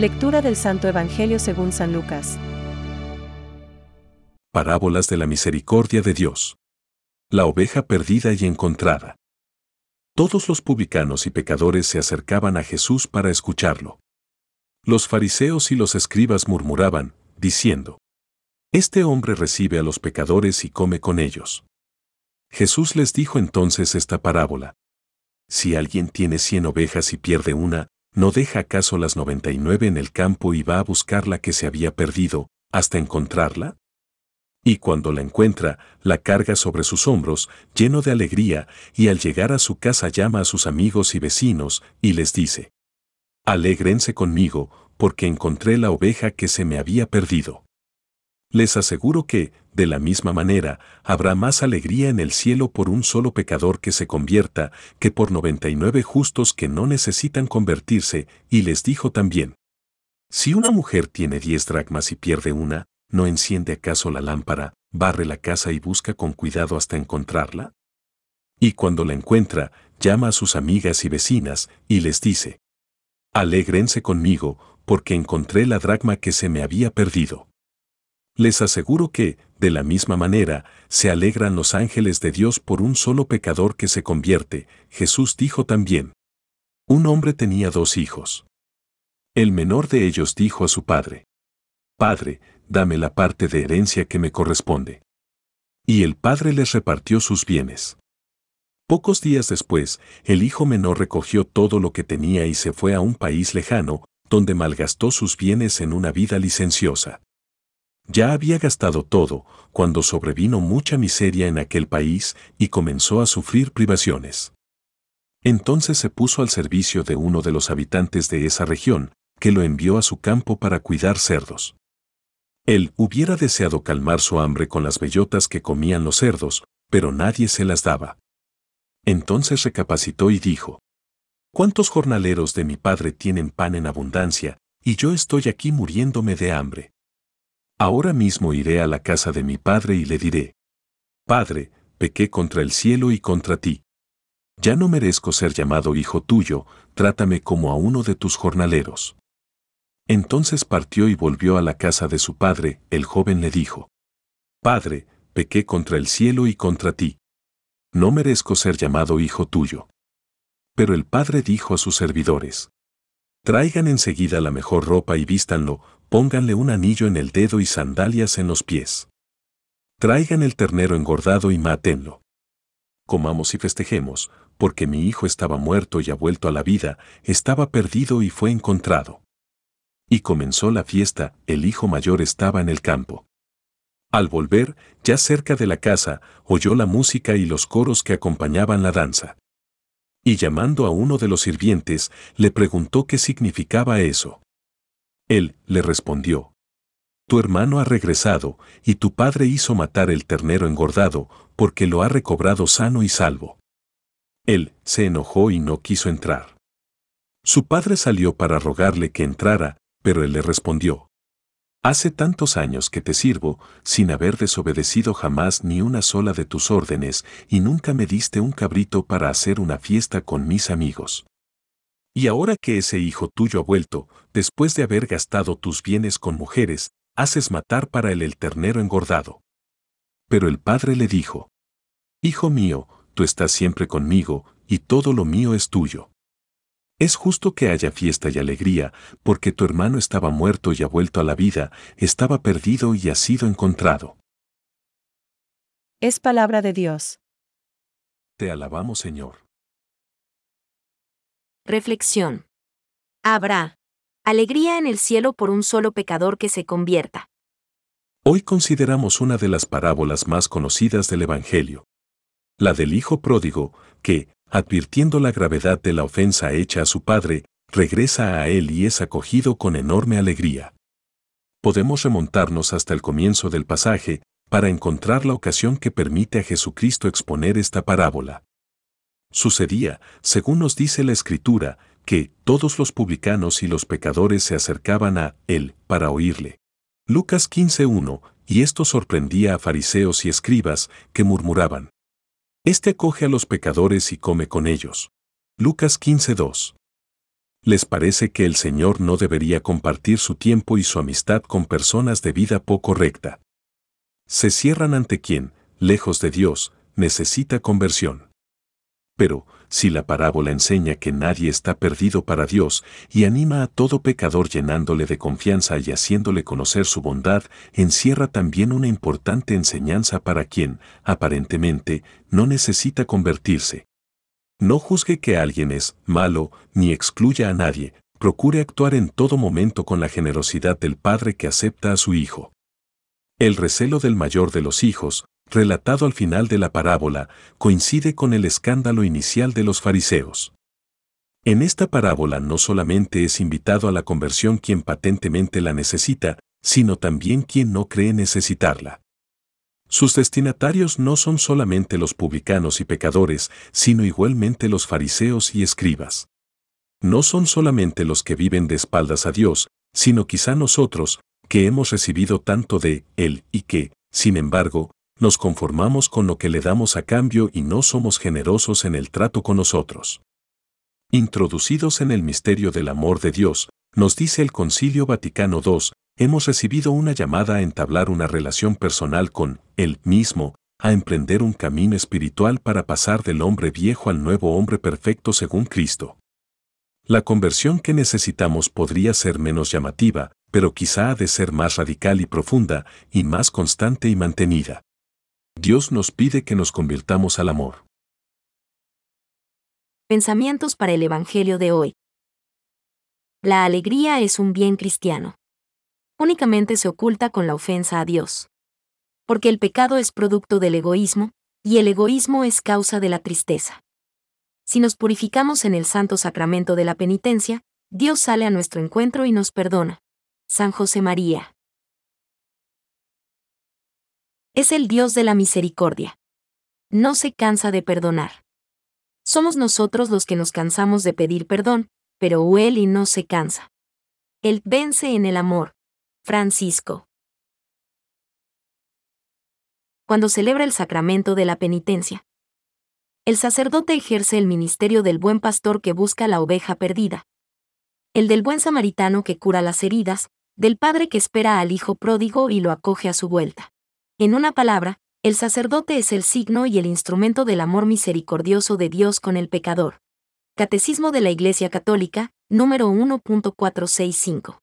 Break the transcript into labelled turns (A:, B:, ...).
A: Lectura del Santo Evangelio según San Lucas.
B: Parábolas de la misericordia de Dios. La oveja perdida y encontrada. Todos los publicanos y pecadores se acercaban a Jesús para escucharlo. Los fariseos y los escribas murmuraban, diciendo, Este hombre recibe a los pecadores y come con ellos. Jesús les dijo entonces esta parábola. Si alguien tiene cien ovejas y pierde una, ¿no deja acaso las noventa y nueve en el campo y va a buscar la que se había perdido, hasta encontrarla? Y cuando la encuentra, la carga sobre sus hombros, lleno de alegría, y al llegar a su casa llama a sus amigos y vecinos, y les dice, Alégrense conmigo, porque encontré la oveja que se me había perdido. Les aseguro que, de la misma manera, habrá más alegría en el cielo por un solo pecador que se convierta que por 99 justos que no necesitan convertirse, y les dijo también, Si una mujer tiene diez dracmas y pierde una, ¿no enciende acaso la lámpara, barre la casa y busca con cuidado hasta encontrarla? Y cuando la encuentra, llama a sus amigas y vecinas, y les dice, Alégrense conmigo, porque encontré la dracma que se me había perdido. Les aseguro que, de la misma manera, se alegran los ángeles de Dios por un solo pecador que se convierte. Jesús dijo también. Un hombre tenía dos hijos. El menor de ellos dijo a su padre, Padre, dame la parte de herencia que me corresponde. Y el padre les repartió sus bienes. Pocos días después, el hijo menor recogió todo lo que tenía y se fue a un país lejano, donde malgastó sus bienes en una vida licenciosa. Ya había gastado todo, cuando sobrevino mucha miseria en aquel país y comenzó a sufrir privaciones. Entonces se puso al servicio de uno de los habitantes de esa región, que lo envió a su campo para cuidar cerdos. Él hubiera deseado calmar su hambre con las bellotas que comían los cerdos, pero nadie se las daba. Entonces recapacitó y dijo, ¿Cuántos jornaleros de mi padre tienen pan en abundancia, y yo estoy aquí muriéndome de hambre? Ahora mismo iré a la casa de mi padre y le diré, Padre, pequé contra el cielo y contra ti. Ya no merezco ser llamado hijo tuyo, trátame como a uno de tus jornaleros. Entonces partió y volvió a la casa de su padre, el joven le dijo, Padre, pequé contra el cielo y contra ti. No merezco ser llamado hijo tuyo. Pero el padre dijo a sus servidores, Traigan enseguida la mejor ropa y vístanlo, pónganle un anillo en el dedo y sandalias en los pies. Traigan el ternero engordado y mátenlo. Comamos y festejemos, porque mi hijo estaba muerto y ha vuelto a la vida, estaba perdido y fue encontrado. Y comenzó la fiesta, el hijo mayor estaba en el campo. Al volver, ya cerca de la casa, oyó la música y los coros que acompañaban la danza. Y llamando a uno de los sirvientes, le preguntó qué significaba eso. Él le respondió, Tu hermano ha regresado, y tu padre hizo matar el ternero engordado, porque lo ha recobrado sano y salvo. Él se enojó y no quiso entrar. Su padre salió para rogarle que entrara, pero él le respondió, Hace tantos años que te sirvo, sin haber desobedecido jamás ni una sola de tus órdenes, y nunca me diste un cabrito para hacer una fiesta con mis amigos. Y ahora que ese hijo tuyo ha vuelto, después de haber gastado tus bienes con mujeres, haces matar para él el ternero engordado. Pero el padre le dijo, Hijo mío, tú estás siempre conmigo, y todo lo mío es tuyo. Es justo que haya fiesta y alegría, porque tu hermano estaba muerto y ha vuelto a la vida, estaba perdido y ha sido encontrado.
A: Es palabra de Dios.
B: Te alabamos, Señor.
C: Reflexión. Habrá alegría en el cielo por un solo pecador que se convierta.
B: Hoy consideramos una de las parábolas más conocidas del Evangelio. La del Hijo pródigo, que, advirtiendo la gravedad de la ofensa hecha a su padre, regresa a él y es acogido con enorme alegría. Podemos remontarnos hasta el comienzo del pasaje, para encontrar la ocasión que permite a Jesucristo exponer esta parábola. Sucedía, según nos dice la Escritura, que todos los publicanos y los pecadores se acercaban a él para oírle. Lucas 15.1, y esto sorprendía a fariseos y escribas que murmuraban. Este acoge a los pecadores y come con ellos. Lucas 15.2. Les parece que el Señor no debería compartir su tiempo y su amistad con personas de vida poco recta. Se cierran ante quien, lejos de Dios, necesita conversión. Pero, si la parábola enseña que nadie está perdido para Dios y anima a todo pecador llenándole de confianza y haciéndole conocer su bondad, encierra también una importante enseñanza para quien, aparentemente, no necesita convertirse. No juzgue que alguien es malo, ni excluya a nadie, procure actuar en todo momento con la generosidad del padre que acepta a su hijo. El recelo del mayor de los hijos, relatado al final de la parábola, coincide con el escándalo inicial de los fariseos. En esta parábola no solamente es invitado a la conversión quien patentemente la necesita, sino también quien no cree necesitarla. Sus destinatarios no son solamente los publicanos y pecadores, sino igualmente los fariseos y escribas. No son solamente los que viven de espaldas a Dios, sino quizá nosotros, que hemos recibido tanto de Él y que, sin embargo, nos conformamos con lo que le damos a cambio y no somos generosos en el trato con nosotros. Introducidos en el misterio del amor de Dios, nos dice el Concilio Vaticano II, hemos recibido una llamada a entablar una relación personal con Él mismo, a emprender un camino espiritual para pasar del hombre viejo al nuevo hombre perfecto según Cristo. La conversión que necesitamos podría ser menos llamativa, pero quizá ha de ser más radical y profunda, y más constante y mantenida. Dios nos pide que nos convirtamos al amor.
C: Pensamientos para el Evangelio de hoy. La alegría es un bien cristiano. Únicamente se oculta con la ofensa a Dios. Porque el pecado es producto del egoísmo, y el egoísmo es causa de la tristeza. Si nos purificamos en el santo sacramento de la penitencia, Dios sale a nuestro encuentro y nos perdona. San José María es el Dios de la misericordia. No se cansa de perdonar. Somos nosotros los que nos cansamos de pedir perdón, pero y no se cansa. Él vence en el amor. Francisco. Cuando celebra el sacramento de la penitencia, el sacerdote ejerce el ministerio del buen pastor que busca la oveja perdida, el del buen samaritano que cura las heridas, del padre que espera al hijo pródigo y lo acoge a su vuelta. En una palabra, el sacerdote es el signo y el instrumento del amor misericordioso de Dios con el pecador. Catecismo de la Iglesia Católica, número 1.465.